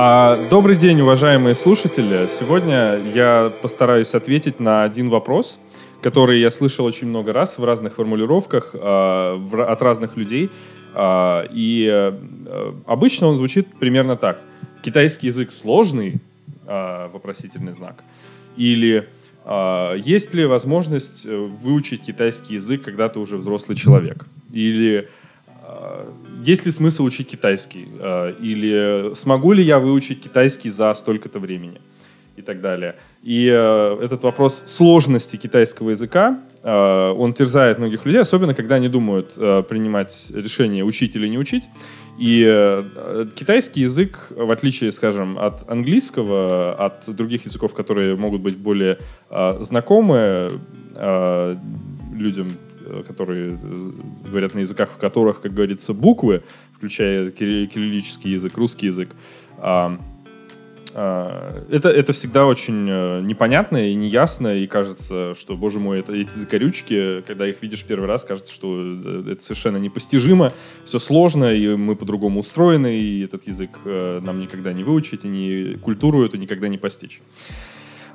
А, добрый день, уважаемые слушатели. Сегодня я постараюсь ответить на один вопрос, который я слышал очень много раз в разных формулировках а, в, от разных людей. А, и а, обычно он звучит примерно так. Китайский язык сложный, а, вопросительный знак. Или а, есть ли возможность э, выучить китайский язык, когда ты уже взрослый человек? Или а, есть ли смысл учить китайский? А, или смогу ли я выучить китайский за столько-то времени? И так далее. И э, этот вопрос сложности китайского языка, э, он терзает многих людей, особенно когда они думают э, принимать решение, учить или не учить. И э, китайский язык, в отличие, скажем, от английского, от других языков, которые могут быть более э, знакомы э, людям Э, которые э, говорят на языках, в которых, как говорится, буквы, включая кириллический язык, русский язык, а, а, это, это всегда очень э, непонятно и неясно, и кажется, что, боже мой, это эти закорючки, когда их видишь первый раз, кажется, что это совершенно непостижимо, все сложно, и мы по-другому устроены, и этот язык нам никогда не выучить, и не культуру эту никогда не постичь.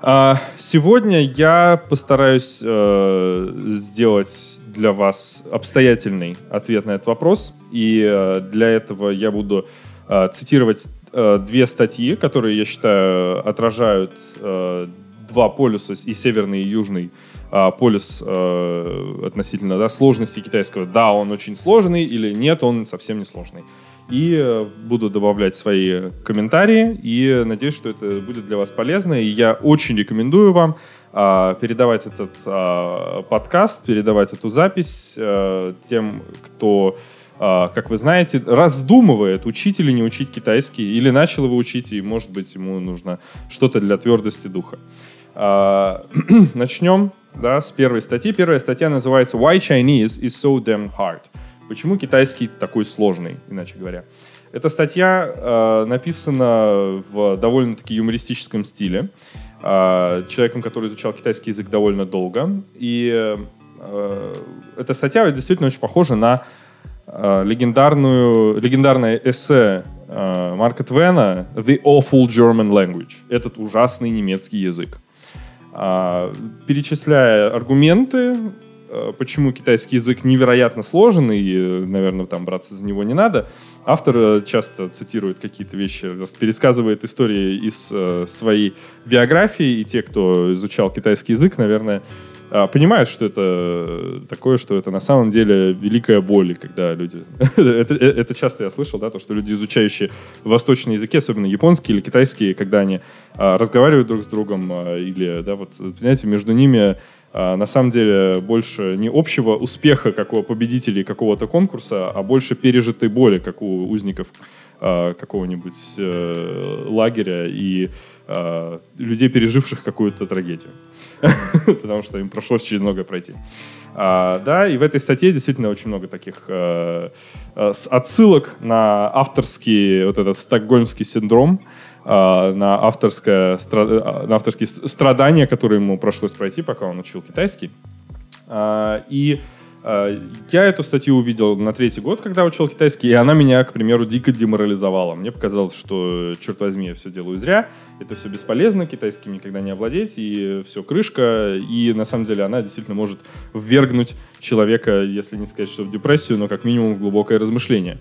А, сегодня я постараюсь э, сделать для вас обстоятельный ответ на этот вопрос. И э, для этого я буду э, цитировать э, две статьи, которые, я считаю, отражают два полюса, и северный, и южный полюс относительно да, сложности китайского. Да, он очень сложный, или нет, он совсем не сложный. И буду добавлять свои комментарии, и надеюсь, что это будет для вас полезно. И я очень рекомендую вам а, передавать этот а, подкаст, передавать эту запись а, тем, кто, как вы знаете, раздумывает, учить или не учить китайский, или начал его учить, и, может быть, ему нужно что-то для твердости духа. Начнем да, с первой статьи. Первая статья называется «Why Chinese is so damn hard?» Почему китайский такой сложный, иначе говоря. Эта статья э, написана в довольно-таки юмористическом стиле. А, человеком, который изучал китайский язык довольно долго. И э, эта статья действительно очень похожа на э, легендарную, легендарное эссе э, Марка Твена «The Awful German Language» — этот ужасный немецкий язык. А, перечисляя аргументы, почему китайский язык невероятно сложен, и, наверное, там браться за него не надо, автор э, часто цитирует какие-то вещи, пересказывает истории из э, своей биографии, и те, кто изучал китайский язык, наверное, э, понимают, что это такое, что это на самом деле великая боль, когда люди... это, э, это часто я слышал, да, то, что люди, изучающие восточные языки, особенно японские или китайские, когда они э, разговаривают друг с другом, э, или, да, вот, понимаете, между ними а, на самом деле больше не общего успеха, как у победителей какого-то конкурса, а больше пережитой боли, как у узников а, какого-нибудь э, лагеря и э, людей, переживших какую-то трагедию. Потому что им пришлось через многое пройти. А, да, и в этой статье действительно очень много таких э, отсылок на авторский, вот этот стокгольмский синдром, а, на, авторское, а, на авторские страдания, которые ему пришлось пройти, пока он учил китайский. А, и я эту статью увидел на третий год, когда учил китайский, и она меня, к примеру, дико деморализовала. Мне показалось, что, черт возьми, я все делаю зря, это все бесполезно, китайским никогда не овладеть, и все крышка, и на самом деле она действительно может ввергнуть человека, если не сказать, что в депрессию, но как минимум в глубокое размышление.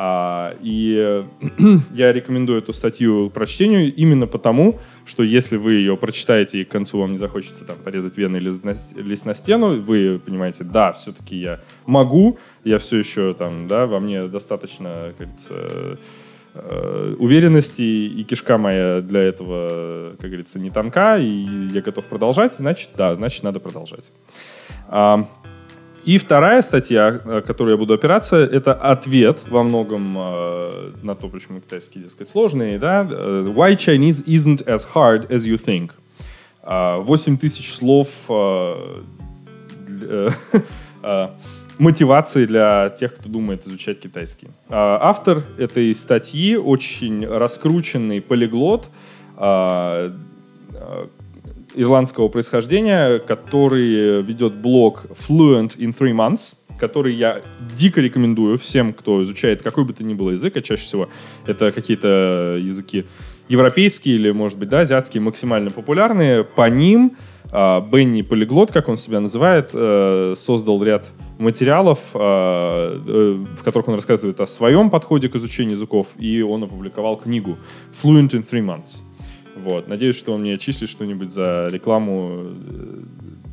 А, и я рекомендую эту статью прочтению именно потому, что если вы ее прочитаете и к концу вам не захочется там порезать вены или лезть на стену, вы понимаете, да, все-таки я могу, я все еще там, да, во мне достаточно, как говорится, э, уверенности, и кишка моя для этого, как говорится, не тонка, и я готов продолжать, значит, да, значит, надо продолжать. И вторая статья, э, которую я буду опираться, это ответ во многом э, на то, почему китайский, дескать, сложный. Да? Э, Why Chinese isn't as hard as you think. 8 тысяч слов э, для, э, мотивации для тех, кто думает изучать китайский. Автор этой статьи очень раскрученный полиглот, ирландского происхождения, который ведет блог Fluent in Three Months. который я дико рекомендую всем, кто изучает какой бы то ни было язык, а чаще всего это какие-то языки европейские или, может быть, да, азиатские, максимально популярные. По ним а, Бенни Полиглот, как он себя называет, э, создал ряд материалов, а, э, в которых он рассказывает о своем подходе к изучению языков, и он опубликовал книгу «Fluent in Three Months». Вот. Надеюсь, что он мне отчислит что-нибудь за рекламу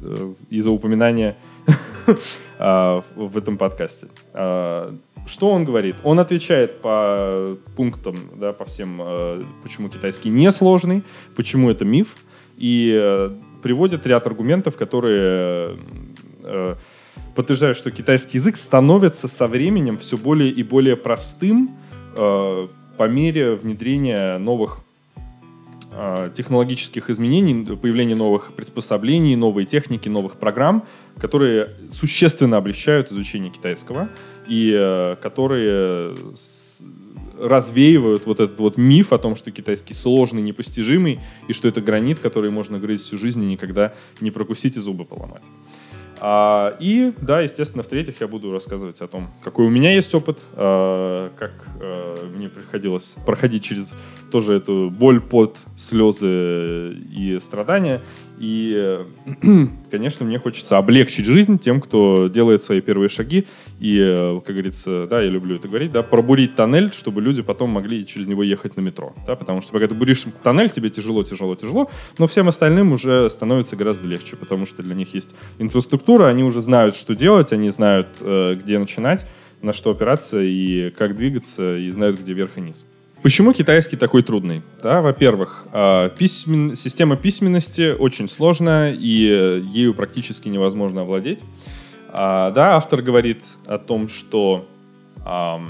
э, и за упоминание а, в этом подкасте. Что он говорит? Он отвечает по пунктам, да, по всем, почему китайский несложный, почему это миф, и приводит ряд аргументов, которые э, подтверждают, что китайский язык становится со временем все более и более простым э, по мере внедрения новых э, технологических изменений, появления новых приспособлений, новой техники, новых программ, которые существенно облегчают изучение китайского и э, которые развеивают вот этот вот миф о том, что китайский сложный, непостижимый, и что это гранит, который можно грызть всю жизнь и никогда не прокусить и зубы поломать. А, и, да, естественно, в-третьих, я буду рассказывать о том, какой у меня есть опыт, а, как мне приходилось проходить через тоже эту боль, пот, слезы и страдания. И, конечно, мне хочется облегчить жизнь тем, кто делает свои первые шаги. И, э, как говорится, да, я люблю это говорить, да, пробурить тоннель, чтобы люди потом могли через него ехать на метро. Да, потому что пока ты буришь тоннель, тебе тяжело, тяжело, тяжело, но всем остальным уже становится гораздо легче, потому что для них есть инфраструктура, они уже знают, что делать, они знают, э, где начинать, на что опираться и как двигаться, и знают, где верх и низ. Почему китайский такой трудный? Да, во-первых, а, письмен... система письменности очень сложная, и ею практически невозможно овладеть. А, да, автор говорит о том, что а,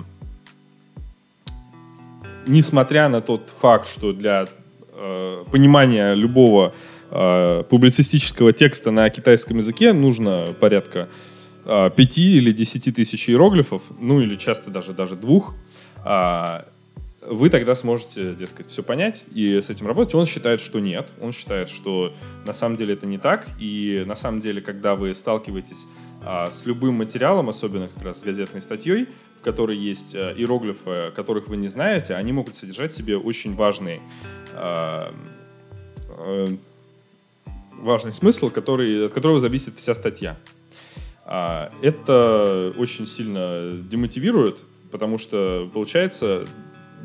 несмотря на тот факт, что для а, понимания любого а, публицистического текста на китайском языке нужно порядка а, 5 или 10 тысяч иероглифов, ну или часто даже, даже двух, а, вы тогда сможете, дескать, все понять и с этим работать. Он считает, что нет. Он считает, что на самом деле это не так. И на самом деле, когда вы сталкиваетесь а, с любым материалом, особенно как раз с газетной статьей, в которой есть а, иероглифы, которых вы не знаете, они могут содержать в себе очень важный, а, а, важный смысл, который, от которого зависит вся статья. А, это очень сильно демотивирует, потому что, получается,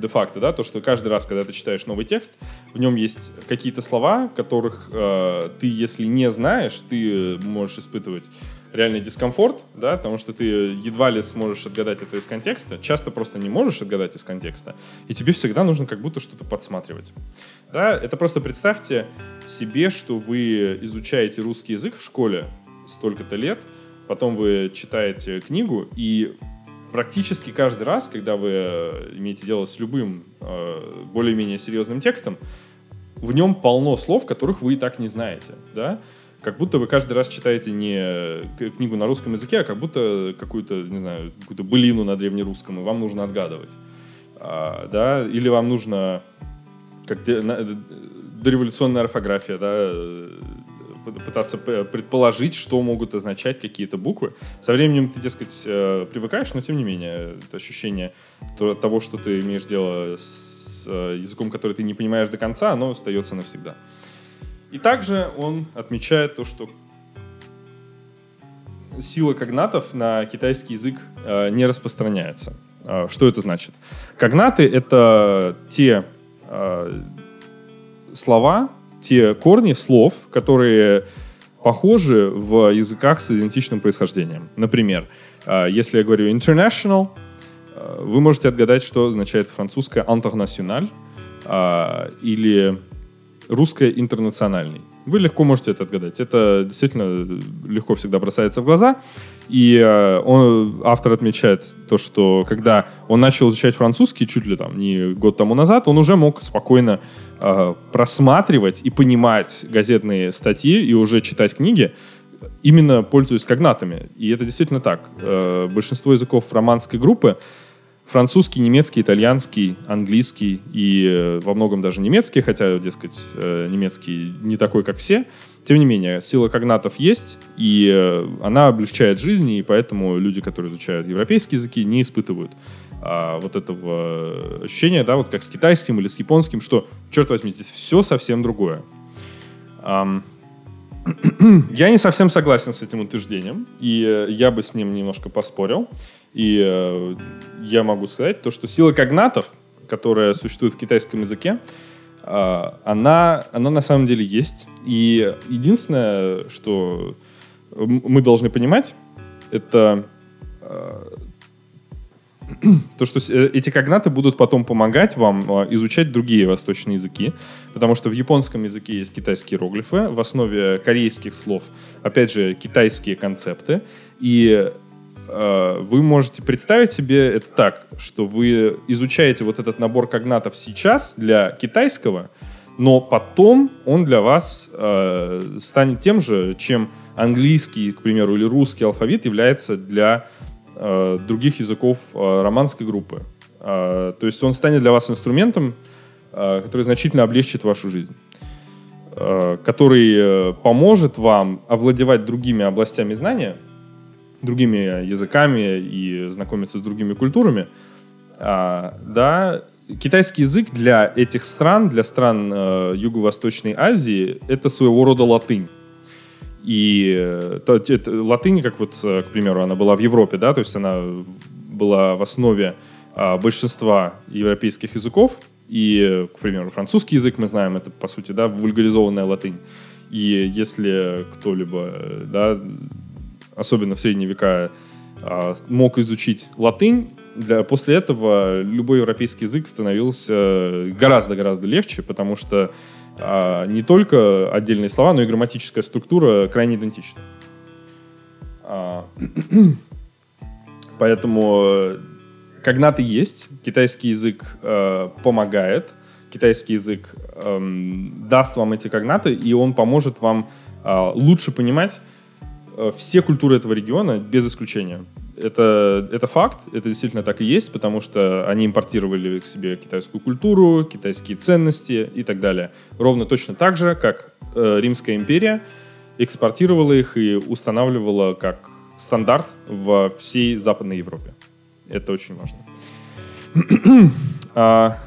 де-факто, да, то, что каждый раз, когда ты читаешь новый текст, в нем есть какие-то слова, которых э, ты, если не знаешь, ты можешь испытывать реальный дискомфорт, да, потому что ты едва ли сможешь отгадать это из контекста, часто просто не можешь отгадать из контекста, и тебе всегда нужно как будто что-то подсматривать. Да, это просто представьте себе, что вы изучаете русский язык в школе столько-то лет, потом вы читаете книгу, и практически каждый раз, когда вы э, имеете дело с любым э, более-менее серьезным текстом, в нем полно слов, которых вы и так не знаете, да? Как будто вы каждый раз читаете не э, книгу на русском языке, а как будто какую-то, не знаю, какую-то былину на древнерусском, и вам нужно отгадывать. А, да? Или вам нужно как дореволюционная орфография, да, пытаться предположить, что могут означать какие-то буквы. Со временем ты, дескать, э, привыкаешь, но тем не менее, это ощущение того, что ты имеешь дело с э, языком, который ты не понимаешь до конца, оно остается навсегда. И также он отмечает то, что сила когнатов на китайский язык э, не распространяется. Что это значит? Когнаты — это те слова, те корни слов, которые похожи в языках с идентичным происхождением. Например, э, если я говорю international, э, вы можете отгадать, что означает французское international э, или русское интернациональный. Вы легко можете это отгадать. Это действительно легко всегда бросается в глаза. И он, автор отмечает то, что когда он начал изучать французский, чуть ли там не год тому назад, он уже мог спокойно э, просматривать и понимать газетные статьи и уже читать книги, именно пользуясь когнатами. И это действительно так. Э, большинство языков романской группы французский, немецкий, итальянский, английский и э, во многом даже немецкий, хотя, дескать, немецкий не такой, как все, Тем не менее, сила когнатов есть, и она облегчает жизнь, и поэтому люди, которые изучают европейские языки, не испытывают а, вот этого ощущения, да, вот как с китайским или с японским, что, черт возьми, здесь все совсем другое. Um, я не совсем согласен с этим утверждением, и э, я бы с ним немножко поспорил. И э, я могу сказать то, что сила когнатов, которая существует в китайском языке, э, она, она на самом деле есть. И единственное, что мы должны понимать, это э, то, что э, эти когнаты будут потом помогать вам э, изучать другие восточные языки, потому что в японском языке есть китайские иероглифы, в основе корейских слов, опять же, китайские концепты, и э, вы можете представить себе это так, что вы изучаете вот этот набор когнатов сейчас для китайского, но потом он для вас э, станет тем же, чем английский, к примеру, или русский алфавит является для э, других языков э, романской группы. Э, то есть он станет для вас инструментом, который значительно облегчит вашу жизнь, который поможет вам овладевать другими областями знания, другими языками и знакомиться с другими культурами. Да, китайский язык для этих стран, для стран Юго-Восточной Азии, это своего рода латынь. И э, то, это, латынь, как вот, э, к примеру, она была в Европе, да, то есть она была в основе а, большинства европейских языков. И, к примеру, французский язык мы знаем, это, по сути, да, вульгаризованная латынь. И если кто-либо, да, особенно в средние века, а, мог изучить латынь, для, после этого любой европейский язык становился гораздо-гораздо легче, потому что а, не только отдельные слова, но и грамматическая структура крайне идентична. А, поэтому э, когнаты есть, китайский язык э, помогает, китайский язык э, даст вам эти когнаты, и он поможет вам э, лучше понимать все культуры этого региона без исключения это, это факт, это действительно так и есть, потому что они импортировали к себе китайскую культуру, китайские ценности и так далее. Ровно точно так же, как э, Римская империя экспортировала их и устанавливала как стандарт во всей Западной Европе. Это очень важно. а,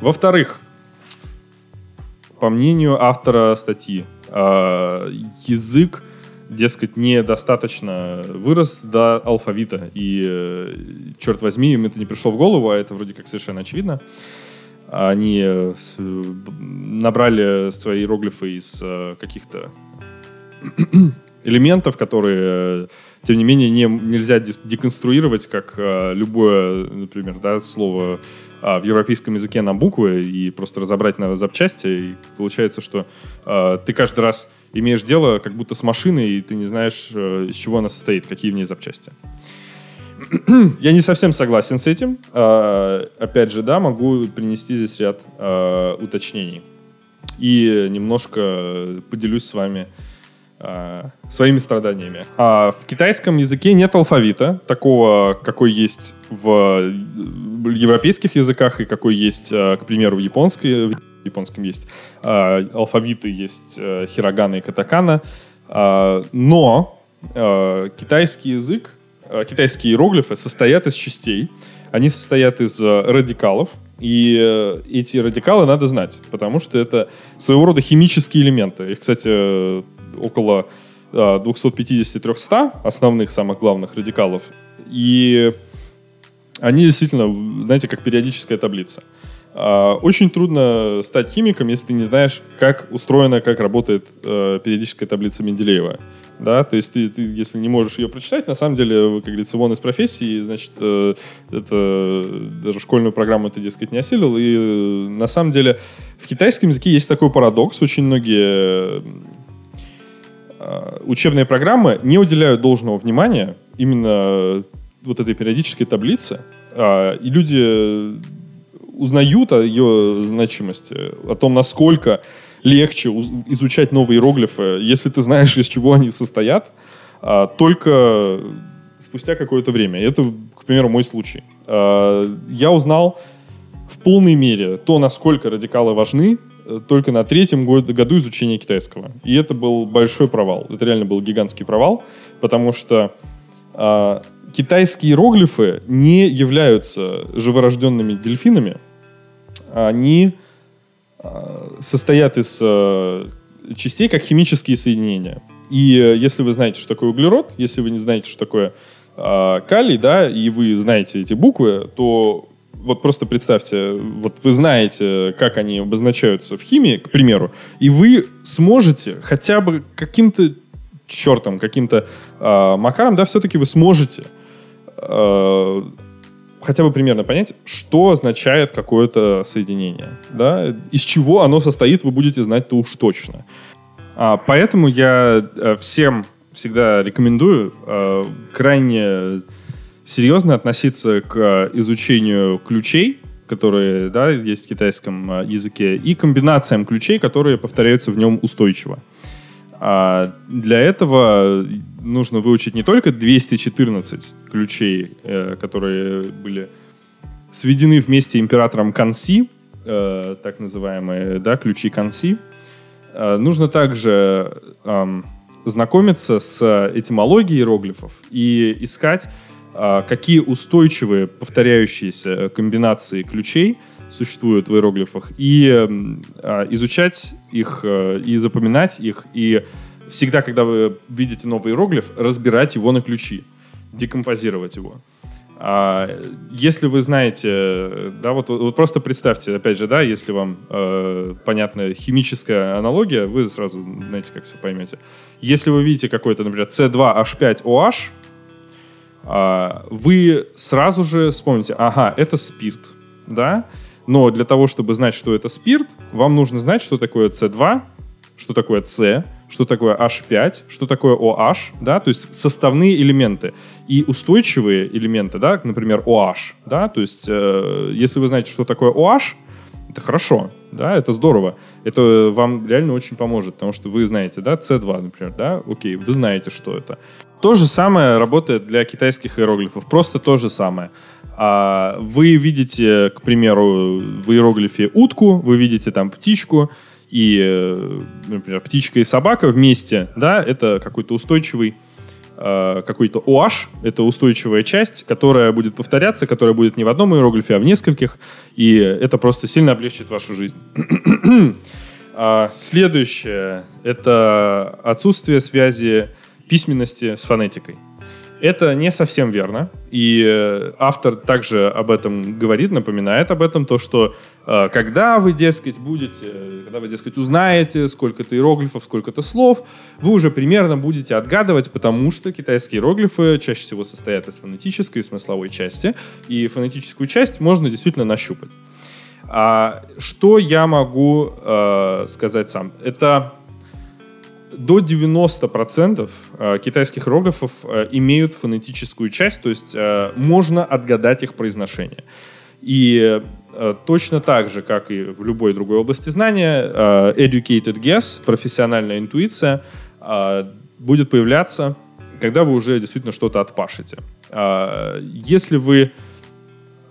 во-вторых, по мнению автора статьи, а, язык дескать, недостаточно вырос до алфавита. И, э, черт возьми, им это не пришло в голову, а это вроде как совершенно очевидно. Они э, набрали свои иероглифы из э, каких-то элементов, которые, тем не менее, не, нельзя деконструировать, как любое, например, да, слово а, в европейском языке на буквы и просто разобрать на запчасти. И получается, что ты каждый раз имеешь дело как будто с машиной, и ты не знаешь, э, из чего она состоит, какие в ней запчасти. Я не совсем согласен с этим. А, опять же, да, могу принести здесь ряд а, уточнений. И немножко поделюсь с вами а, своими страданиями. в китайском языке нет алфавита, такого, какой есть в европейских языках и какой есть, к примеру, в японской в японском есть э, алфавиты, есть э, хирогана и катакана, э, но э, китайский язык, э, китайские иероглифы состоят из частей, они состоят из э, радикалов, и э, эти радикалы надо знать, потому что это своего рода химические элементы. Их, кстати, э, около э, 250-300 основных, самых главных радикалов. И они действительно, знаете, как периодическая таблица. А, очень трудно стать химиком, если ты не знаешь, как устроена, как работает э, периодическая таблица Менделеева. Да, то есть ты, ты, если не можешь ее прочитать, на самом деле, как говорится, вон из профессии, значит, э, это даже школьную программу ты, дескать, не осилил. И э, на самом деле в китайском языке есть такой парадокс. Очень многие э, учебные программы не уделяют должного внимания именно вот этой периодической таблице. Э, и люди узнают о ее значимости, о том, насколько легче изучать новые иероглифы, если ты знаешь, из чего они состоят, а, только спустя какое-то время. Это, к примеру, мой случай. А, я узнал в полной мере то, насколько радикалы важны, э, только на третьем году изучения китайского. И это был большой провал. Это реально был гигантский провал, потому что э, китайские иероглифы не являются живорожденными дельфинами. Они э, состоят из э, частей как химические соединения. И э, если вы знаете, что такое углерод, если вы не знаете, что такое э, калий, да, и вы знаете эти буквы, то вот просто представьте, вот вы знаете, как они обозначаются в химии, к примеру, и вы сможете хотя бы каким-то чертом, каким-то э, макаром, да, все-таки вы сможете э, хотя бы примерно понять, что означает какое-то соединение, да, из чего оно состоит, вы будете знать-то уж точно. А, поэтому я э, всем всегда рекомендую э, крайне серьезно относиться к изучению ключей, которые да, есть в китайском э, языке, и комбинациям ключей, которые повторяются в нем устойчиво. А для этого нужно выучить не только 214 ключей, э, которые были сведены вместе императором Канси, э, так называемые да, ключи Канси. Э, нужно также знакомиться с этимологией иероглифов и искать а, какие устойчивые повторяющиеся комбинации ключей существуют в иероглифах, и а, изучать их, э, и запоминать их, и всегда, когда вы видите новый иероглиф, разбирать его на ключи, декомпозировать его. А если вы знаете, да, вот, вот просто представьте, опять же, да, если вам э, понятна химическая аналогия, вы сразу знаете, как все поймете. Если вы видите какой-то, например, C2H5OH, а, вы сразу же вспомните, ага, это спирт, да? Но для того, чтобы знать, что это спирт, вам нужно знать, что такое С2, что такое С, что такое H5, что такое OH, да, то есть составные элементы и устойчивые элементы, да, например, OH, да, то есть э, если вы знаете, что такое OH, это хорошо, да, это здорово. Это вам реально очень поможет, потому что вы знаете, да, C2, например, да, окей, вы знаете, что это. То же самое работает для китайских иероглифов, просто то же самое. А вы видите, к примеру, в иероглифе утку, вы видите там птичку, и, э, например, птичка и собака вместе, да, это какой-то устойчивый э, какой-то OH, это устойчивая часть, которая будет повторяться, которая будет не в одном иероглифе, а в нескольких, и это просто сильно облегчит вашу жизнь. а, следующее — это отсутствие связи письменности с фонетикой. Это не совсем верно. И э, автор также об этом говорит, напоминает об этом, то, что э, когда вы, дескать, будете, когда вы, дескать, узнаете сколько-то иероглифов, сколько-то слов, вы уже примерно будете отгадывать, потому что китайские иероглифы чаще всего состоят из фонетической и смысловой части, и фонетическую часть можно действительно нащупать. А что я могу э, сказать сам? Это до 90% э, китайских иероглифов э, имеют фонетическую часть, то есть э, можно отгадать их произношение. И точно так же, как и в любой другой области знания, educated guess, профессиональная интуиция, будет появляться, когда вы уже действительно что-то отпашете. Если вы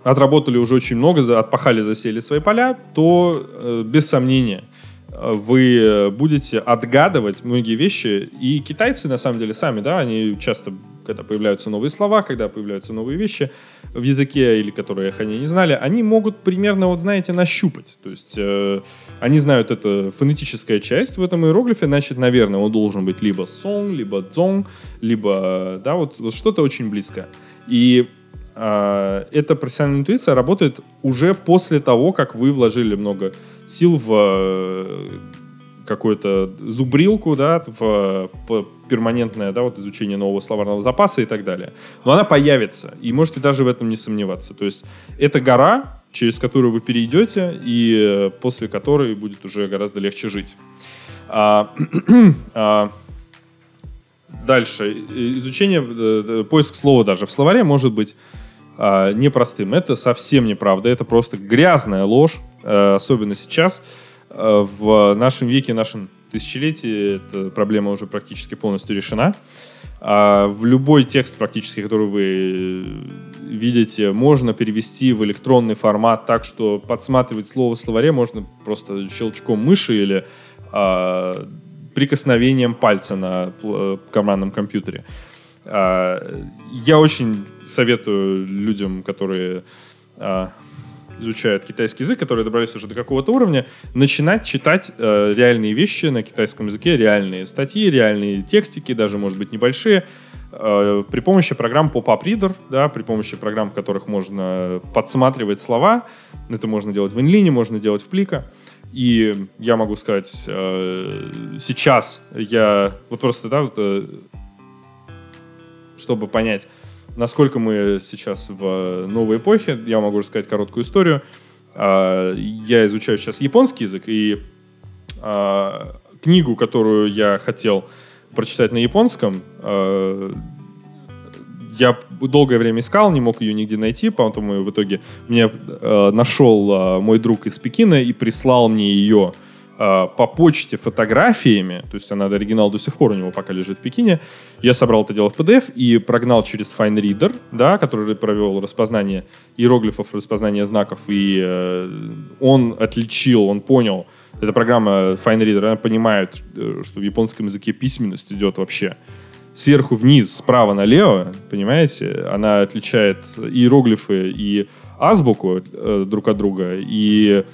отработали уже очень много, отпахали, засели свои поля, то без сомнения – вы будете отгадывать многие вещи. И китайцы, на самом деле, сами, да, они часто, когда появляются новые слова, когда появляются новые вещи в языке, или которые их они не знали, они могут примерно, вот знаете, нащупать. То есть э, они знают, это фонетическая часть в этом иероглифе, значит, наверное, он должен быть либо сон, либо дзон, либо, да, вот, вот что-то очень близкое. И э, эта профессиональная интуиция работает уже после того, как вы вложили много сил в э, какую-то зубрилку, да, в, в перманентное, да, вот изучение нового словарного запаса и так далее. Но она появится, и можете даже в этом не сомневаться. То есть это гора, через которую вы перейдете, и э, после которой будет уже гораздо легче жить. А, а, дальше. Изучение, э, поиск слова даже в словаре может быть а, непростым. Это совсем неправда, это просто грязная ложь, а, особенно сейчас. А, в нашем веке, нашем тысячелетии эта проблема уже практически полностью решена. А в любой текст практически, который вы видите, можно перевести в электронный формат так, что подсматривать слово в словаре можно просто щелчком мыши или э, прикосновением пальца на э, командном компьютере. Э, я очень советую людям, которые э, изучают китайский язык, которые добрались уже до какого-то уровня, начинать читать э, реальные вещи на китайском языке, реальные статьи, реальные текстики, даже, может быть, небольшие, при помощи программ Pop-Up Reader, да, при помощи программ, в которых можно подсматривать слова. Это можно делать в инлине, можно делать в плика. И я могу сказать, сейчас я вот просто, да, вот, э, чтобы понять, насколько мы сейчас в новой эпохе, я могу рассказать короткую историю. Э, я изучаю сейчас японский язык, и э, книгу, которую я хотел прочитать на японском, э, я долгое время искал, не мог ее нигде найти, поэтому в итоге мне нашел мой друг из Пекина и прислал мне ее по почте фотографиями, то есть она оригинал до сих пор у него пока лежит в Пекине. Я собрал это дело в PDF и прогнал через FineReader, да, который провел распознание иероглифов, распознание знаков, и э, он отличил, он понял, эта программа FineReader, она понимает, э, что в японском языке письменность идет вообще сверху вниз, справа налево, понимаете, она отличает иероглифы и азбуку э, друг от друга, и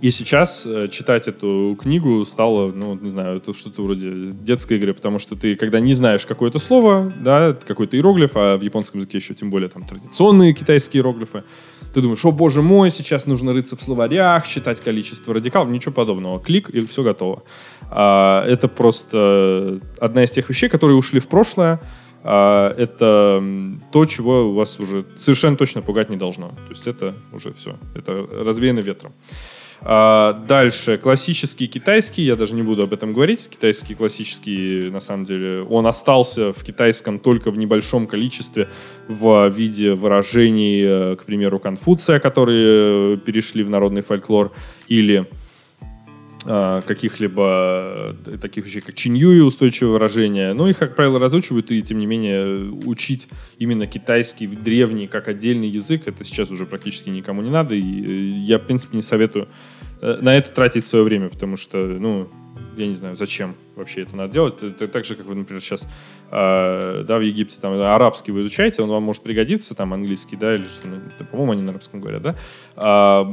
и сейчас э, читать эту книгу стало, ну, не знаю, это что-то вроде детской игры, потому что ты, когда не знаешь какое-то слово, да, какой-то иероглиф, а в японском языке еще тем более там традиционные китайские иероглифы, ты думаешь, о боже мой, сейчас нужно рыться в словарях, считать количество радикалов, ничего подобного. Клик, и все готово. А, это просто одна из тех вещей, которые ушли в прошлое, а, это то, чего вас уже совершенно точно пугать не должно. То есть это уже все, это развеяно ветром. А, дальше, классический китайский, я даже не буду об этом говорить. Китайский классический, на самом деле, он остался в китайском только в небольшом количестве в виде выражений, э, к примеру, Конфуция, которые перешли в народный фольклор, или каких-либо э, таких вещей, как чинью и устойчивое выражение. Но их, как правило, разучивают, и, тем не менее, учить именно китайский древний как отдельный язык, это сейчас уже практически никому не надо, и э, я, в принципе, не советую э, на это тратить свое время, потому что, ну, я не знаю, зачем вообще это надо делать. Это так же, как вы, например, сейчас э, да, в Египте там арабский вы изучаете, он вам может пригодиться, там английский, да, или что, ну, по-моему, они на арабском говорят, да. А,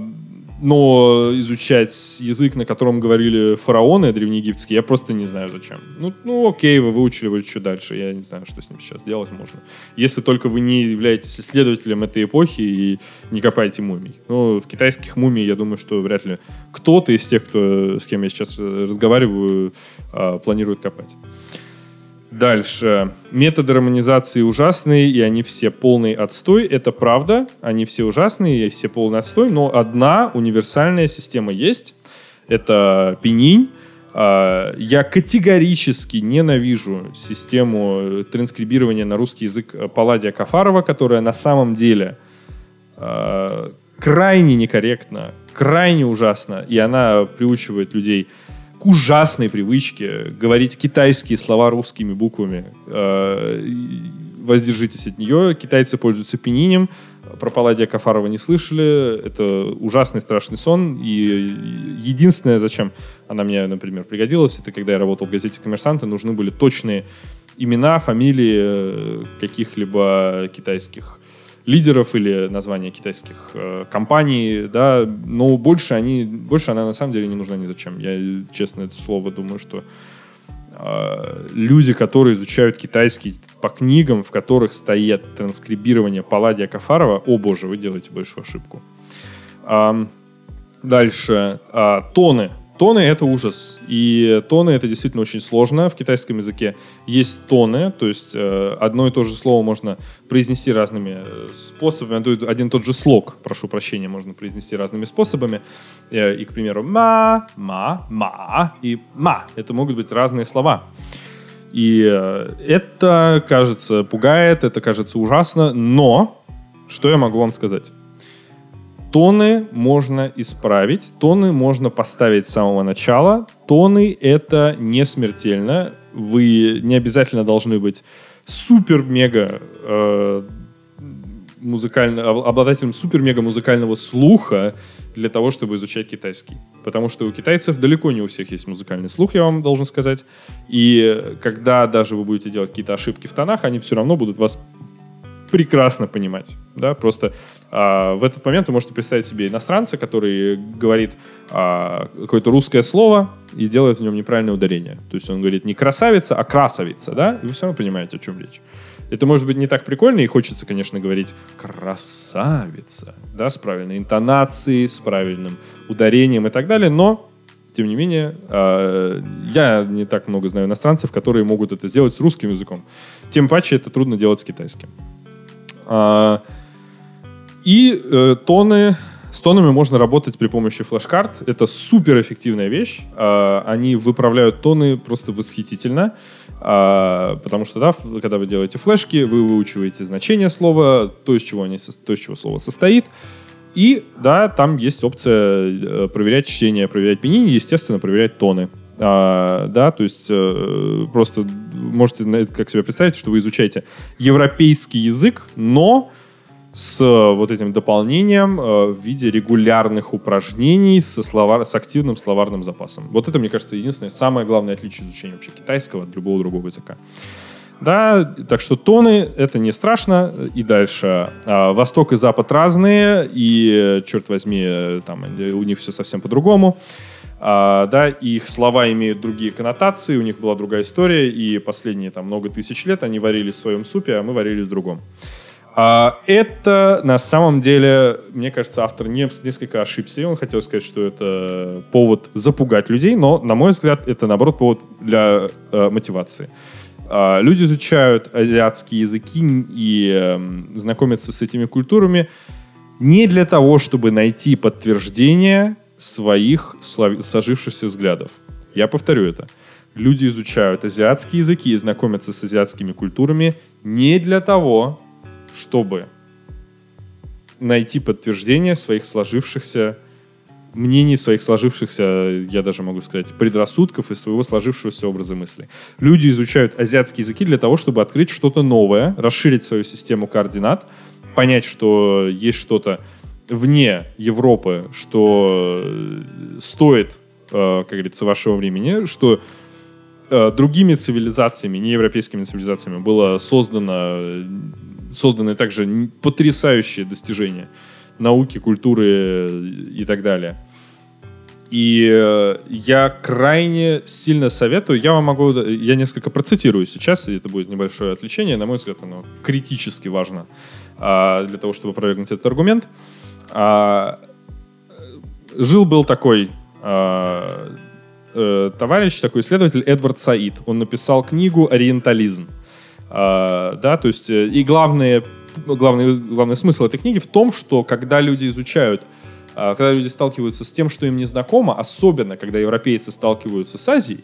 но изучать язык, на котором говорили фараоны древнеегипетские, я просто не знаю зачем. Ну, ну окей, вы выучили, вы что дальше? Я не знаю, что с ним сейчас делать можно. Если только вы не являетесь исследователем этой эпохи и не копаете мумий. Ну, в китайских мумий, я думаю, что вряд ли кто-то из тех, кто, с кем я сейчас разговариваю, а, планирует копать. Дальше. Методы романизации ужасные, и они все полный отстой. Это правда. Они все ужасные, и все полный отстой. Но одна универсальная система есть. Это пенинь. А, я категорически ненавижу систему транскрибирования на русский язык Палладия Кафарова, которая на самом деле а, крайне некорректна, крайне ужасна, и она приучивает людей к ужасной привычке говорить китайские слова русскими буквами. Э, воздержитесь от нее. Китайцы пользуются пенинем. Про Палладия Кафарова не слышали. Это ужасный страшный сон. И единственное, зачем она мне, например, пригодилась, это когда я работал в газете «Коммерсанты», нужны были точные имена, фамилии э, каких-либо китайских лидеров или названия китайских э, компаний, да, но больше они, больше она на самом деле не нужна ни зачем. Я, честно, это слово думаю, что э, люди, которые изучают китайский по книгам, в которых стоит транскрибирование Палладия Кафарова, о боже, вы делаете большую ошибку. Дальше. Э, тоны Тоны — это ужас. И тоны — это действительно очень сложно. В китайском языке есть тоны, то есть э, одно и то же слово можно произнести разными э, способами. Один и тот же слог, прошу прощения, можно произнести разными способами. Э, и, к примеру, ма, ма, ма и ма. Это могут быть разные слова. И э, это, кажется, пугает, это кажется ужасно, но что я могу вам сказать? Тоны можно исправить, тоны можно поставить с самого начала. Тоны — это не смертельно. Вы не обязательно должны быть супер-мега э, музыкально, обладателем супер-мега музыкального слуха для того, чтобы изучать китайский. Потому что у китайцев далеко не у всех есть музыкальный слух, я вам должен сказать. И когда даже вы будете делать какие-то ошибки в тонах, они все равно будут вас прекрасно понимать. Да? Просто а, в этот момент вы можете представить себе иностранца, который говорит а, какое-то русское слово и делает в нем неправильное ударение. То есть он говорит не красавица, а красавица, да? И вы все равно понимаете, о чем речь. Это может быть не так прикольно, и хочется, конечно, говорить красавица, да, с правильной интонацией, с правильным ударением и так далее, но тем не менее, э, я не так много знаю иностранцев, которые могут это сделать с русским языком. Тем паче это трудно делать с китайским. И э, тоны, с тонами можно работать при помощи флеш-карт. Это суперэффективная вещь. А, они выправляют тоны просто восхитительно. А, потому что, да, когда вы делаете флешки, вы выучиваете значение слова, то, из чего, они, то, из чего слово состоит. И, да, там есть опция э, проверять чтение, проверять пенини, естественно, проверять тоны. А, да, то есть э, просто можете как себе представить, что вы изучаете европейский язык, но с вот этим дополнением э, в виде регулярных упражнений со словар, с активным словарным запасом. Вот это, мне кажется, единственное, самое главное отличие изучения вообще китайского от любого другого языка. Да, так что тоны — это не страшно. И дальше. А, Восток и Запад разные, и, черт возьми, там у них все совсем по-другому. А, да, их слова имеют другие коннотации, у них была другая история, и последние там много тысяч лет они варились в своем супе, а мы варились в другом. А, это на самом деле, мне кажется, автор не, несколько ошибся, и он хотел сказать, что это повод запугать людей, но, на мой взгляд, это, наоборот, повод для э, мотивации. Э, люди изучают азиатские языки и э, знакомятся с этими культурами не для того, чтобы найти подтверждение своих сложившихся взглядов. Я повторю это. Люди изучают азиатские языки и знакомятся с азиатскими культурами не для того, чтобы найти подтверждение своих сложившихся мнений, своих сложившихся, я даже могу сказать, предрассудков и своего сложившегося образа мысли. Люди изучают азиатские языки для того, чтобы открыть что-то новое, расширить свою систему координат, понять, что есть что-то вне Европы, что э, стоит, э, как говорится, вашего времени, что э, другими цивилизациями, не европейскими цивилизациями, было создано, созданы также потрясающие достижения науки, культуры и так далее. И я крайне сильно советую, я вам могу, я несколько процитирую сейчас, и это будет небольшое отвлечение, на мой взгляд, оно критически важно а, для того, чтобы опровергнуть этот аргумент. А, жил-был такой а, э, товарищ, такой исследователь Эдвард Саид. Он написал книгу «Ориентализм». А, да, то есть э, и главное, главный, главный смысл этой книги в том, что когда люди изучают а, когда люди сталкиваются с тем, что им не знакомо, особенно когда европейцы сталкиваются с Азией,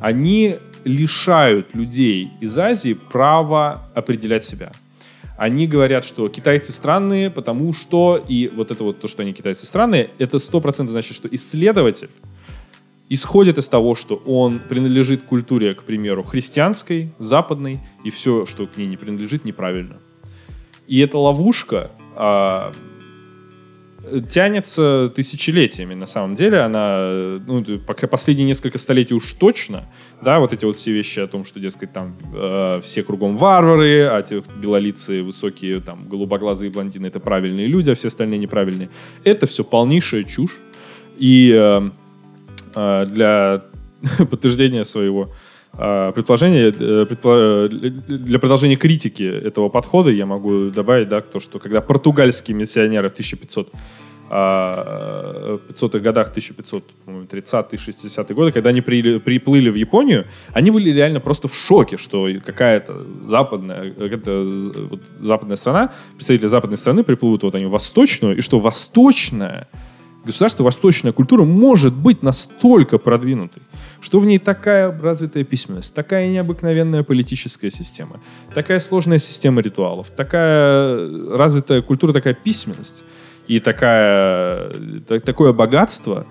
они лишают людей из Азии права определять себя. Они говорят, что китайцы странные, потому что, и вот это вот то, что они китайцы странные, это сто процентов значит, что исследователь исходит из того, что он принадлежит культуре, к примеру, христианской, западной, и все, что к ней не принадлежит, неправильно. И эта ловушка, а, тянется тысячелетиями, на самом деле. Она, ну, пока последние несколько столетий уж точно, да, вот эти вот все вещи о том, что, дескать, там э, все кругом варвары, а те белолицые, высокие, там, голубоглазые блондины — это правильные люди, а все остальные неправильные. Это все полнейшая чушь. И э, для подтверждения своего э, предположения, э, для продолжения критики этого подхода я могу добавить, да, то, что когда португальские миссионеры в 1500 500-х годах, 1530-60-е годы, когда они при, приплыли в Японию, они были реально просто в шоке, что какая-то западная, какая-то вот, западная страна, представители западной страны приплывут вот они в восточную, и что восточная государство, восточная культура может быть настолько продвинутой, что в ней такая развитая письменность, такая необыкновенная политическая система, такая сложная система ритуалов, такая развитая культура, такая письменность, и такая, так, такое богатство,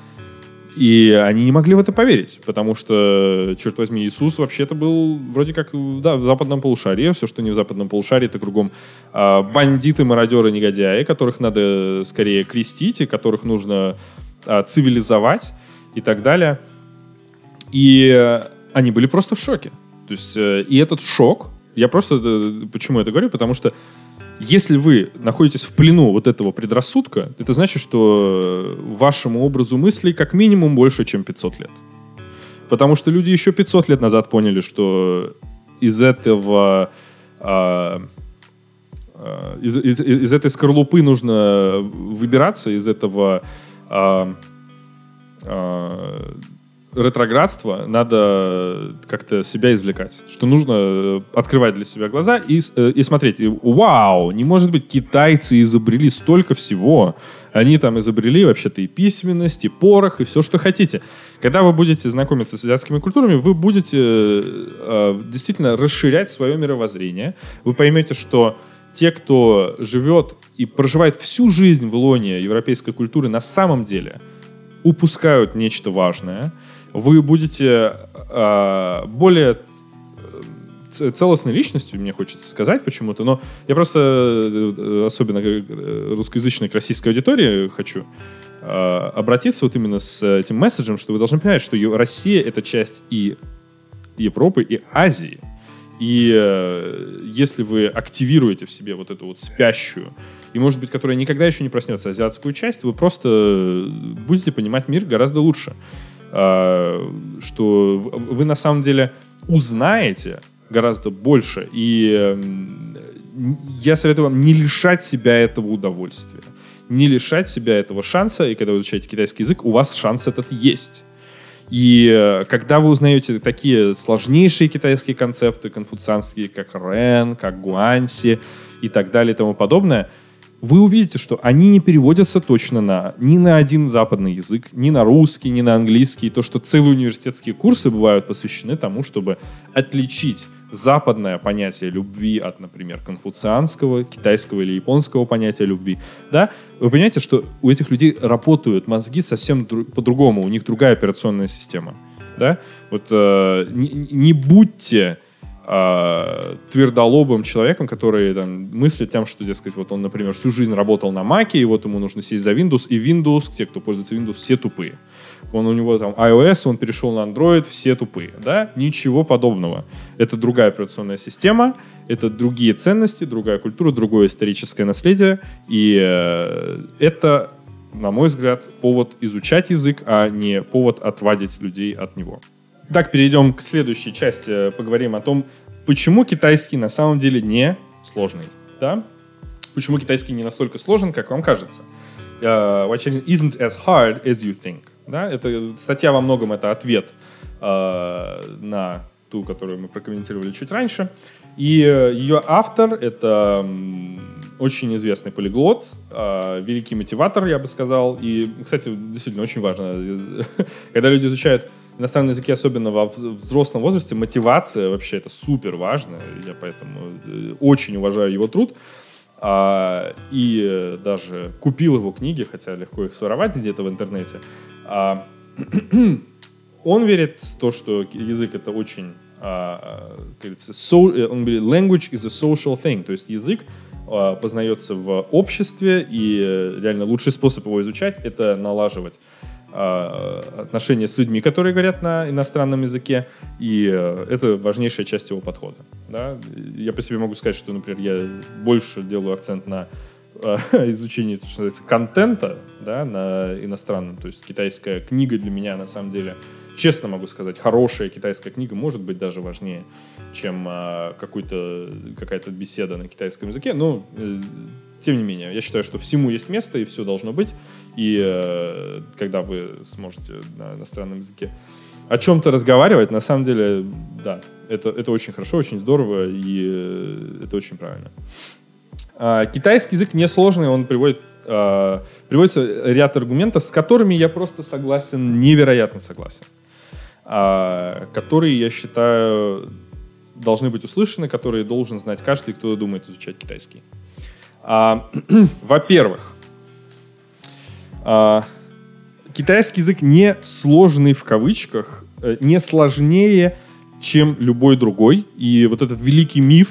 И они не могли в это поверить, потому что, черт возьми, Иисус вообще-то был вроде как да, в западном полушарии. Все, что не в западном полушарии, это кругом а, бандиты, мародеры, негодяи, которых надо скорее крестить и которых нужно а, цивилизовать и так далее. И они были просто в шоке. То есть, э, и этот шок, я просто, э, почему это говорю, потому что если вы находитесь в плену вот этого предрассудка, это значит, что вашему образу мыслей как минимум больше, чем 500 лет. Потому что люди еще 500 лет назад поняли, что из этого... А, а, из, из, из этой скорлупы нужно выбираться, из этого а, а, ретроградство надо как-то себя извлекать. Что нужно э, открывать для себя глаза и, э, и смотреть. И, вау, не может быть, китайцы изобрели столько всего. Они там изобрели вообще-то и письменность, и порох, и все, что хотите. Когда вы будете знакомиться с азиатскими культурами, вы будете э, действительно расширять свое мировоззрение. Вы поймете, что те, кто живет и проживает всю жизнь в лоне европейской культуры, на самом деле упускают нечто важное – вы будете э, более целостной личностью, мне хочется сказать почему-то, но я просто, э, особенно русскоязычной к российской аудитории хочу э, обратиться вот именно с этим месседжем, что вы должны понимать, что Россия — это часть и Европы, и Азии. И э, если вы активируете в себе вот эту вот спящую, и, может быть, которая никогда еще не проснется, азиатскую часть, вы просто будете понимать мир гораздо лучше. А, что вы на самом деле узнаете гораздо больше. И я советую вам не лишать себя этого удовольствия. Не лишать себя этого шанса. И когда вы изучаете китайский язык, у вас шанс этот есть. И э, когда вы узнаете такие сложнейшие китайские концепты, конфуцианские, как Рен, как Гуанси и так далее и тому подобное – вы увидите, что они не переводятся точно на ни на один западный язык, ни на русский, ни на английский. То, что целые университетские курсы бывают посвящены тому, чтобы отличить западное понятие любви от, например, конфуцианского, китайского или японского понятия любви, да, вы понимаете, что у этих людей работают мозги совсем по-другому, у них другая операционная система, да, вот э, не, не будьте э, твердолобым человеком, который там, мыслит тем, что, дескать, вот он, например, всю жизнь работал на Маке, и вот ему нужно сесть за Windows, и Windows, те, кто пользуется Windows, все тупые. Он у него там iOS, он перешел на Android, все тупые, да? Ничего подобного. Это другая операционная система, это другие ценности, другая культура, другое историческое наследие, и э, это на мой взгляд, повод изучать язык, а не повод отвадить людей от него. Так, перейдем к следующей части. Поговорим о том, почему китайский на самом деле не сложный. Да? Почему китайский не настолько сложен, как вам кажется. Uh, isn't as hard as you think. Да? Это, статья во многом это ответ uh, на ту, которую мы прокомментировали чуть раньше. И uh, ее автор — это очень известный полиглот, великий мотиватор, я бы сказал. И, кстати, действительно очень важно, когда люди изучают иностранные языки, особенно во взрослом возрасте, мотивация вообще это супер важно. Я поэтому э, очень уважаю его труд. А, и даже купил его книги, хотя легко их своровать где-то в интернете. А, он верит в то, что язык это очень, а, говорится, so, э, он говорит, language is a social thing, то есть язык а, познается в обществе, и э, реально лучший способ его изучать — это налаживать а, отношения с людьми, которые говорят на иностранном языке, и э, это важнейшая часть его подхода. Да? Я по себе могу сказать, что, например, я больше делаю акцент на э, изучении что называется, контента да, на иностранном. То есть китайская книга для меня, на самом деле, честно могу сказать, хорошая китайская книга может быть даже важнее, чем а, какая-то беседа на китайском языке. Но э, тем не менее, я считаю, что всему есть место и все должно быть. И э, когда вы сможете на иностранном языке о чем-то разговаривать, на самом деле, да, это, это очень хорошо, очень здорово, и э, это очень правильно. А, китайский язык несложный, он приводит, а, приводится ряд аргументов, с которыми я просто согласен, невероятно согласен. А, которые, я считаю, должны быть услышаны, которые должен знать каждый, кто думает изучать китайский. А, во-первых, а, китайский язык не сложный в кавычках, э, не сложнее, чем любой другой. И вот этот великий миф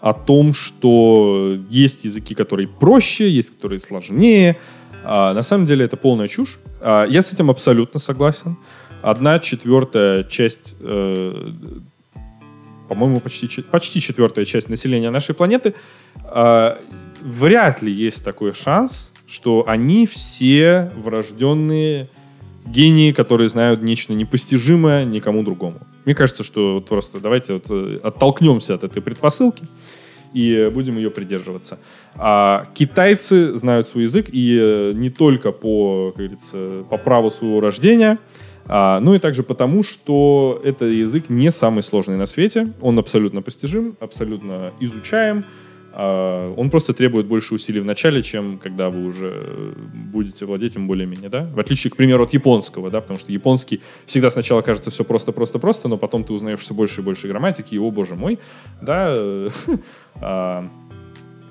о том, что есть языки, которые проще, есть которые сложнее, а, на самом деле это полная чушь. Я с этим абсолютно согласен. Одна четвертая часть, э, по-моему, почти, почти четвертая часть населения нашей планеты, вряд ли есть такой шанс, что они все врожденные гении, которые знают нечто непостижимое никому другому. Мне кажется, что вот просто давайте вот э, оттолкнемся от этой предпосылки и будем ее придерживаться. А китайцы знают свой язык и э, не только по, как говорится, по праву своего рождения, а, ну и также потому, что этот язык не самый сложный на свете, он абсолютно постижим, абсолютно изучаем, он просто требует больше усилий в начале, чем когда вы уже будете владеть им более-менее, да? В отличие, к примеру, от японского, да, потому что японский всегда сначала кажется все просто-просто-просто, но потом ты узнаешь все больше и больше грамматики, и, о боже мой, да, а,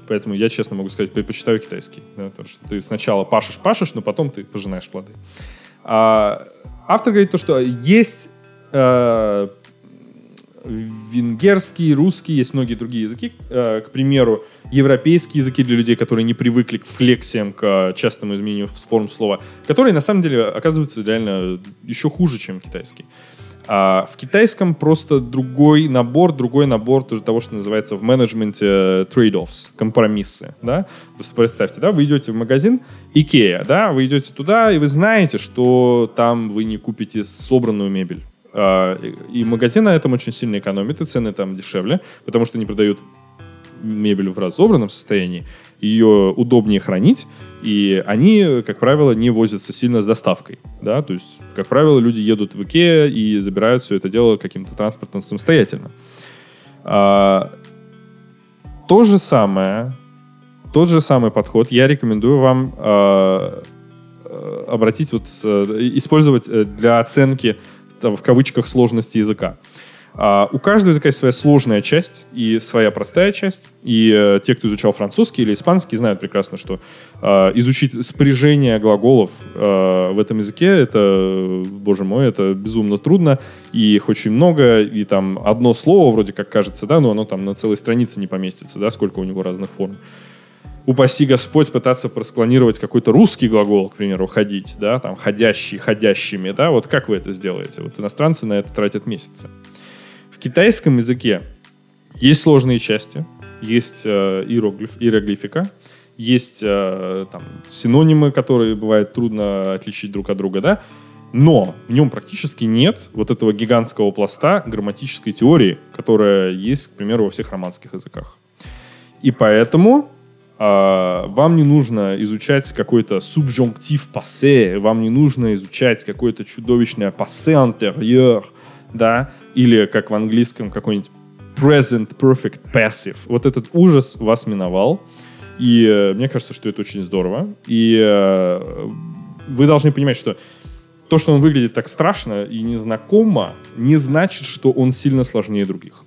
поэтому я, честно могу сказать, предпочитаю китайский, да, потому что ты сначала пашешь-пашешь, но потом ты пожинаешь плоды. А, автор говорит то, что есть э, венгерский, русский, есть многие другие языки. Э, к примеру, европейские языки для людей, которые не привыкли к флексиям, к частому изменению форм слова, которые на самом деле оказываются реально еще хуже, чем китайский. А в китайском просто другой набор, другой набор того, что называется в менеджменте э, trade-offs, компромиссы, да. Просто представьте, да, вы идете в магазин Ikea, да, вы идете туда, и вы знаете, что там вы не купите собранную мебель и магазин на этом очень сильно экономит, и цены там дешевле, потому что они продают мебель в разобранном состоянии, ее удобнее хранить, и они, как правило, не возятся сильно с доставкой. Да? То есть, как правило, люди едут в Икеа и забирают все это дело каким-то транспортом самостоятельно. А, то же самое, тот же самый подход я рекомендую вам а, обратить, вот, использовать э, для оценки в кавычках сложности языка. А, у каждого языка есть своя сложная часть и своя простая часть. И э, те, кто изучал французский или испанский, знают прекрасно, что э, изучить спряжение глаголов э, в этом языке, это, боже мой, это безумно трудно. И их очень много. И там одно слово вроде как кажется, да, но оно там на целой странице не поместится, да, сколько у него разных форм упаси Господь, пытаться просклонировать какой-то русский глагол, к примеру, ходить, да, там, ходящий, ходящими, да, вот как вы это сделаете? Вот иностранцы на это тратят месяцы. В китайском языке есть сложные части, есть э, иероглиф, иероглифика, есть э, там, синонимы, которые бывает трудно отличить друг от друга, да, но в нем практически нет вот этого гигантского пласта грамматической теории, которая есть, к примеру, во всех романских языках. И поэтому вам не нужно изучать какой-то субжунктив пассе, вам не нужно изучать какое-то чудовищное пассе антérieur, да, или как в английском какой-нибудь present perfect passive. Вот этот ужас вас миновал, и э, мне кажется, что это очень здорово. И э, вы должны понимать, что то, что он выглядит так страшно и незнакомо, не значит, что он сильно сложнее других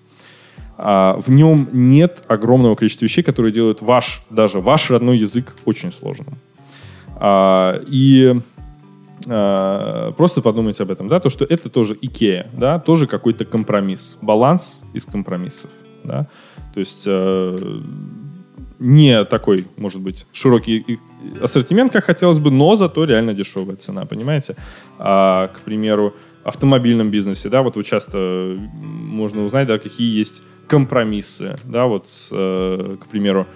а, в нем нет огромного количества вещей, которые делают ваш, даже ваш родной язык очень сложным. А, и а, просто подумайте об этом, да, то, что это тоже Икея, да, тоже какой-то компромисс, баланс из компромиссов, да, то есть э, не такой, может быть, широкий ассортимент, как хотелось бы, но зато реально дешевая цена, понимаете? А, к примеру, автомобильном бизнесе, да, вот вы часто можно узнать, да, какие есть компромиссы, да, вот, с, э, к примеру,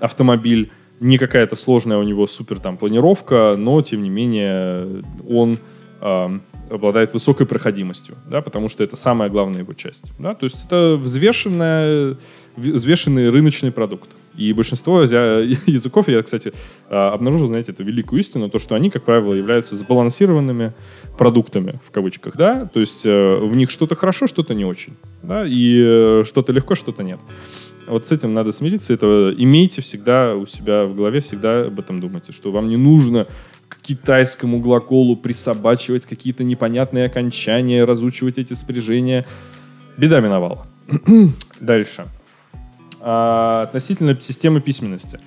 автомобиль не какая-то сложная у него супер там планировка, но тем не менее он э, обладает высокой проходимостью, да, потому что это самая главная его часть, да, то есть это взвешенная, взвешенный рыночный продукт. И большинство языков, я, кстати, а, обнаружил, знаете, это великую истину, то, что они, как правило, являются сбалансированными продуктами, в кавычках, да, то есть э, в них что-то хорошо, что-то не очень, да, и э, что-то легко, что-то нет. Вот с этим надо смириться, это имейте всегда у себя в голове, всегда об этом думайте, что вам не нужно к китайскому глаголу присобачивать какие-то непонятные окончания, разучивать эти спряжения. Беда миновала. Дальше. А, относительно системы письменности.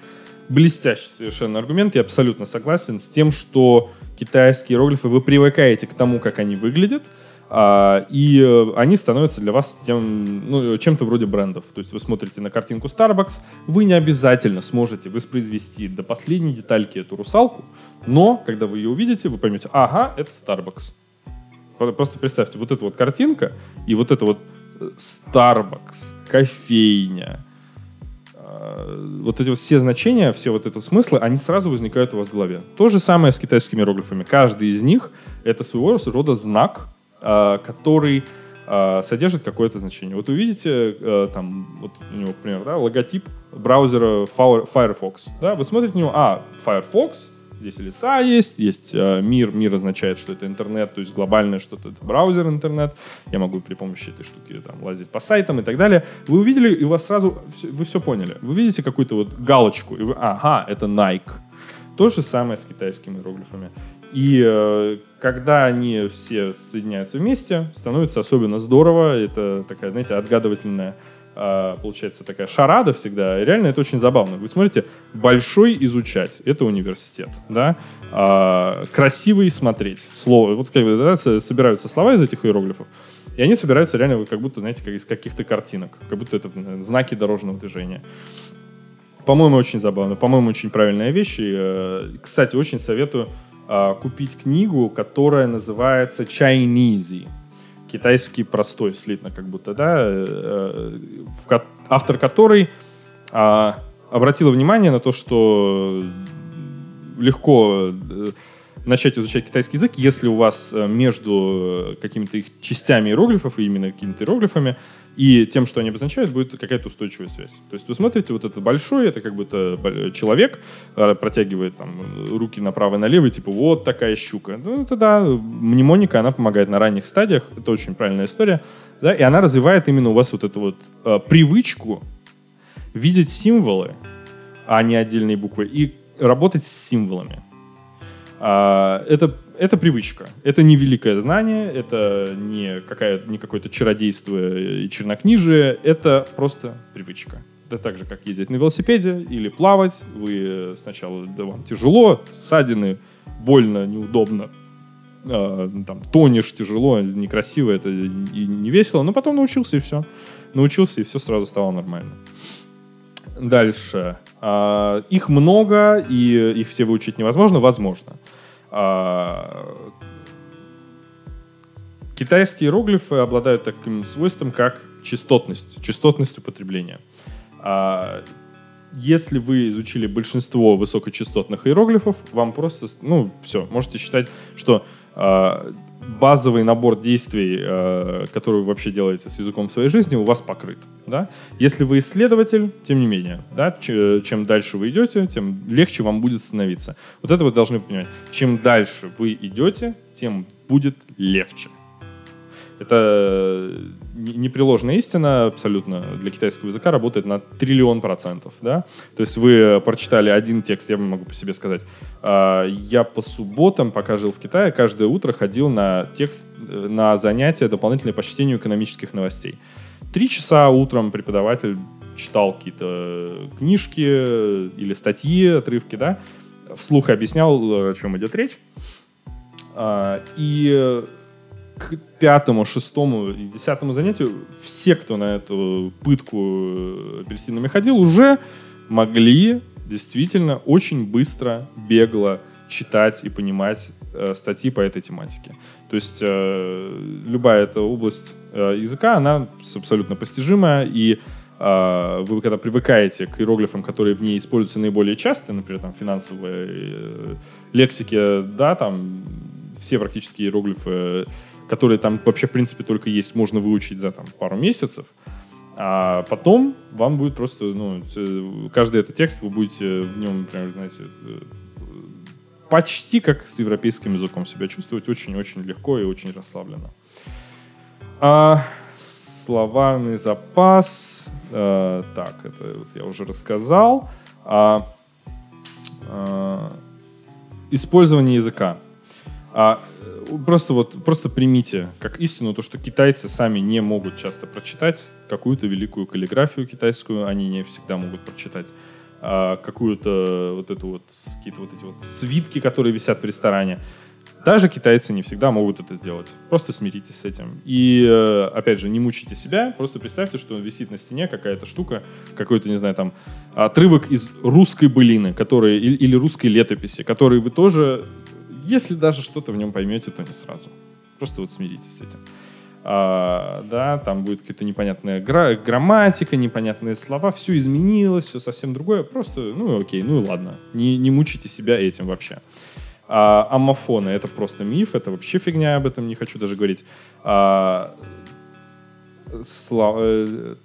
Блестящий совершенно аргумент. Я абсолютно согласен с тем, что китайские иероглифы, вы привыкаете к тому, как они выглядят, а, и э, они становятся для вас тем, ну, чем-то вроде брендов. То есть вы смотрите на картинку Starbucks, вы не обязательно сможете воспроизвести до последней детальки эту русалку, но когда вы ее увидите, вы поймете, ага, это Starbucks. Просто представьте, вот эта вот картинка и вот это вот э, Starbucks, кофейня, вот эти вот все значения, все вот эти смыслы, они сразу возникают у вас в голове. То же самое с китайскими иероглифами. Каждый из них — это своего рода знак, а, который а, содержит какое-то значение. Вот увидите, э, там, вот у него, например, да, логотип браузера Firefox. Да, вы смотрите на него, а, Firefox, здесь леса есть, есть э, мир, мир означает, что это интернет, то есть глобальное что-то, это браузер интернет, я могу при помощи этой штуки там лазить по сайтам и так далее. Вы увидели, и у вас сразу, вы все поняли. Вы видите какую-то вот галочку, и вы, ага, это Nike. То же самое с китайскими иероглифами. И э, когда они все соединяются вместе, становится особенно здорово. Это такая, знаете, отгадывательная получается такая шарада всегда. И реально это очень забавно. Вы смотрите, большой изучать — это университет, да? А, красивый смотреть. Слово. Вот как бы да, собираются слова из этих иероглифов, и они собираются реально как будто, знаете, как из каких-то картинок. Как будто это знаки дорожного движения. По-моему, очень забавно. По-моему, очень правильная вещь. И, э, кстати, очень советую э, купить книгу, которая называется Chinese. Китайский простой, слитно как будто, да, э, в, автор которой э, обратила внимание на то, что легко э, начать изучать китайский язык, если у вас э, между какими-то их частями иероглифов, и именно какими-то иероглифами, и тем, что они обозначают, будет какая-то устойчивая связь. То есть вы смотрите, вот этот большой, это как бы это человек э, протягивает там руки направо и налево, и типа вот такая щука. Ну, это да, мнемоника, она помогает на ранних стадиях, это очень правильная история, да, и она развивает именно у вас вот эту вот э, привычку видеть символы, а не отдельные буквы, и работать с символами. А, это, это привычка. Это не великое знание, это не, какая, не какое-то чародейство и чернокнижие, это просто привычка. Это так же, как ездить на велосипеде или плавать. Вы сначала да, вам тяжело, ссадины, больно, неудобно, э, там, тонешь тяжело, некрасиво, это и не весело, но потом научился и все. Научился, и все сразу стало нормально. Дальше. А, их много, и их все выучить невозможно. Возможно. А, китайские иероглифы обладают таким свойством, как частотность, частотность употребления. А, если вы изучили большинство высокочастотных иероглифов, вам просто, ну, все, можете считать, что базовый набор действий, э, который вы вообще делаете с языком своей жизни, у вас покрыт. Да? Если вы исследователь, тем не менее, да, чем дальше вы идете, тем легче вам будет становиться. Вот это вы должны понимать. Чем дальше вы идете, тем будет легче. Это непреложная истина абсолютно для китайского языка работает на триллион процентов. Да? То есть вы прочитали один текст, я могу по себе сказать. А, я по субботам, пока жил в Китае, каждое утро ходил на текст, э, на занятия дополнительные по чтению экономических новостей. Три часа утром преподаватель читал какие-то книжки или статьи, отрывки, да, вслух объяснял, о чем идет речь. А, и к пятому, шестому и десятому занятию все, кто на эту пытку э, апельсинами ходил, уже могли действительно очень быстро, бегло читать и понимать э, статьи по этой тематике. То есть э, любая эта область э, языка, она абсолютно постижимая, и э, вы когда привыкаете к иероглифам, которые в ней используются наиболее часто, например, там финансовые э, лексики, да, там все практически иероглифы которые там вообще, в принципе, только есть, можно выучить за там, пару месяцев. А потом вам будет просто, ну, каждый этот текст вы будете в нем, например, знаете, э, почти как с европейским языком себя чувствовать очень-очень легко и очень расслабленно. А, словарный запас. А, так, это вот я уже рассказал. А, а, использование языка. А, просто вот просто примите как истину то, что китайцы сами не могут часто прочитать какую-то великую каллиграфию китайскую, они не всегда могут прочитать а, какую-то вот эту вот, какие-то вот эти вот свитки, которые висят в ресторане. Даже китайцы не всегда могут это сделать. Просто смиритесь с этим. И, э, опять же, не мучайте себя. Просто представьте, что висит на стене какая-то штука, какой-то, не знаю, там, отрывок из русской былины, который, или русской летописи, который вы тоже, если даже что-то в нем поймете, то не сразу. Просто вот смиритесь с этим. А, да, там будет какая-то непонятная гра- грамматика, непонятные слова, все изменилось, все совсем другое. Просто, ну окей, ну ладно, не, не мучайте себя этим вообще. А, аммофоны — это просто миф, это вообще фигня, об этом не хочу даже говорить. А, слава, э,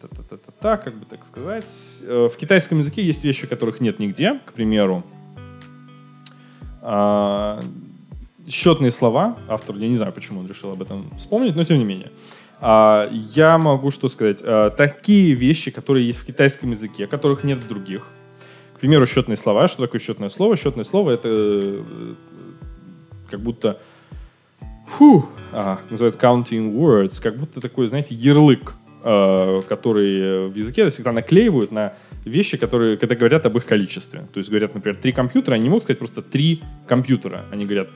как бы так сказать. Э, в китайском языке есть вещи, которых нет нигде, к примеру. А, счетные слова. Автор, я не знаю, почему он решил об этом вспомнить, но тем не менее. А, я могу что сказать. А, такие вещи, которые есть в китайском языке, которых нет в других. К примеру, счетные слова. Что такое счетное слово? Счетное слово — это э, как будто фу, а, называют counting words, как будто такой, знаете, ярлык, э, который в языке всегда наклеивают на вещи, которые, когда говорят об их количестве. То есть говорят, например, три компьютера, они не могут сказать просто три компьютера. Они говорят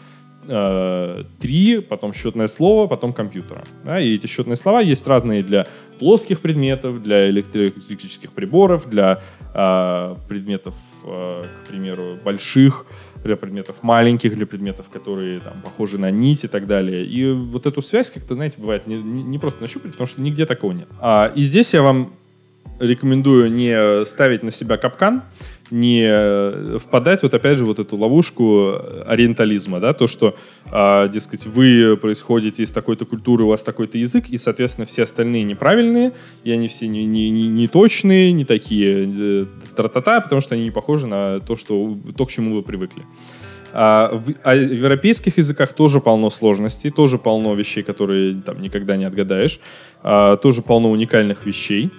три, потом счетное слово, потом компьютера. Да? И эти счетные слова есть разные для плоских предметов, для электрических приборов, для э, предметов, э, к примеру, больших, для предметов маленьких, для предметов, которые там, похожи на нить и так далее. И вот эту связь как-то, знаете, бывает не, не просто нащупать, потому что нигде такого нет. А, и здесь я вам рекомендую не ставить на себя капкан, не э, впадать вот опять же вот эту ловушку ориентализма, да, то, что, э, дескать, вы происходите из такой-то культуры, у вас такой-то язык, и, соответственно, все остальные неправильные, и они все не, не, не, не точные, не такие э, тра-та-та, потому что они не похожи на то, что, то, к чему вы привыкли. А в, а в европейских языках тоже полно сложностей, тоже полно вещей, которые там никогда не отгадаешь, а, тоже полно уникальных вещей.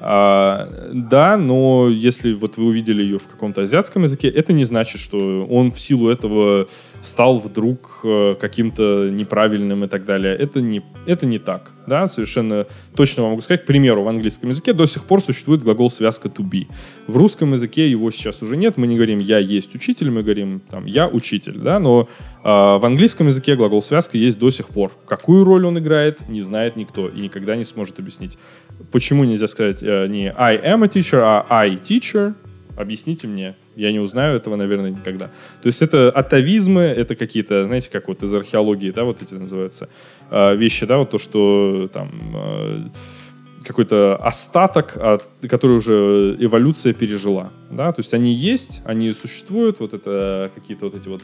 А, да, но если вот вы увидели ее в каком-то азиатском языке, это не значит, что он в силу этого стал вдруг э, каким-то неправильным и так далее. Это не, это не так. Да? Совершенно точно вам могу сказать. К примеру, в английском языке до сих пор существует глагол связка to be. В русском языке его сейчас уже нет. Мы не говорим «я есть учитель», мы говорим там, «я учитель». Да? Но э, в английском языке глагол связка есть до сих пор. Какую роль он играет, не знает никто и никогда не сможет объяснить. Почему нельзя сказать э, не I am a teacher, а I teacher? Объясните мне. Я не узнаю этого, наверное, никогда. То есть это атовизмы, это какие-то, знаете, как вот из археологии, да, вот эти называются э, вещи, да, вот то, что там э, какой-то остаток, от, который уже эволюция пережила, да, то есть они есть, они существуют, вот это какие-то вот эти вот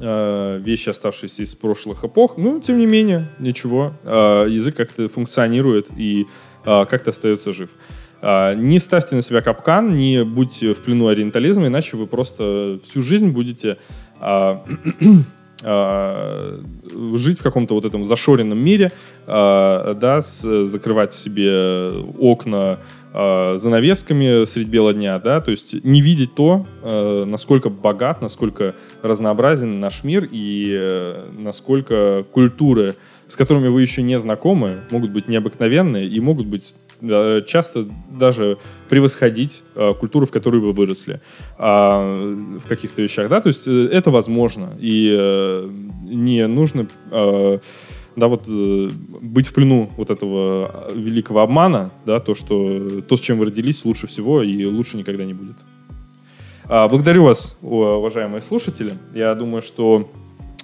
э, вещи, оставшиеся из прошлых эпох, но тем не менее, ничего, э, язык как-то функционирует и э, как-то остается жив. Не ставьте на себя капкан, не будьте в плену ориентализма, иначе вы просто всю жизнь будете жить в каком-то вот этом зашоренном мире, да, закрывать себе окна занавесками средь бела дня, да, то есть не видеть то, насколько богат, насколько разнообразен наш мир и э, насколько культуры, с которыми вы еще не знакомы, могут быть необыкновенные и могут быть часто даже превосходить э, культуру, в которой вы выросли э, в каких-то вещах, да, то есть э, это возможно, и э, не нужно э, да, вот э, быть в плену вот этого великого обмана, да, то, что то, с чем вы родились, лучше всего и лучше никогда не будет. А, благодарю вас, уважаемые слушатели. Я думаю, что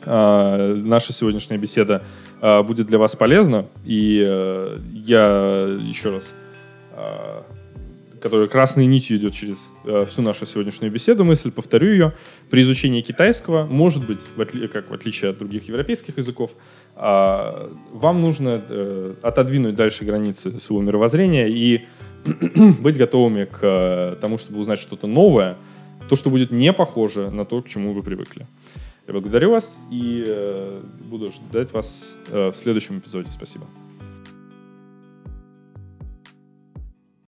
а, наша сегодняшняя беседа а, будет для вас полезна. И э, я еще раз, а, которая красной нитью идет через э, всю нашу сегодняшнюю беседу, мысль, повторю ее. При изучении китайского, может быть, в отли- как в отличие от других европейских языков, вам нужно э, отодвинуть дальше границы своего мировоззрения и быть готовыми к тому, чтобы узнать что-то новое, то, что будет не похоже на то, к чему вы привыкли. Я благодарю вас и э, буду ждать вас э, в следующем эпизоде. Спасибо.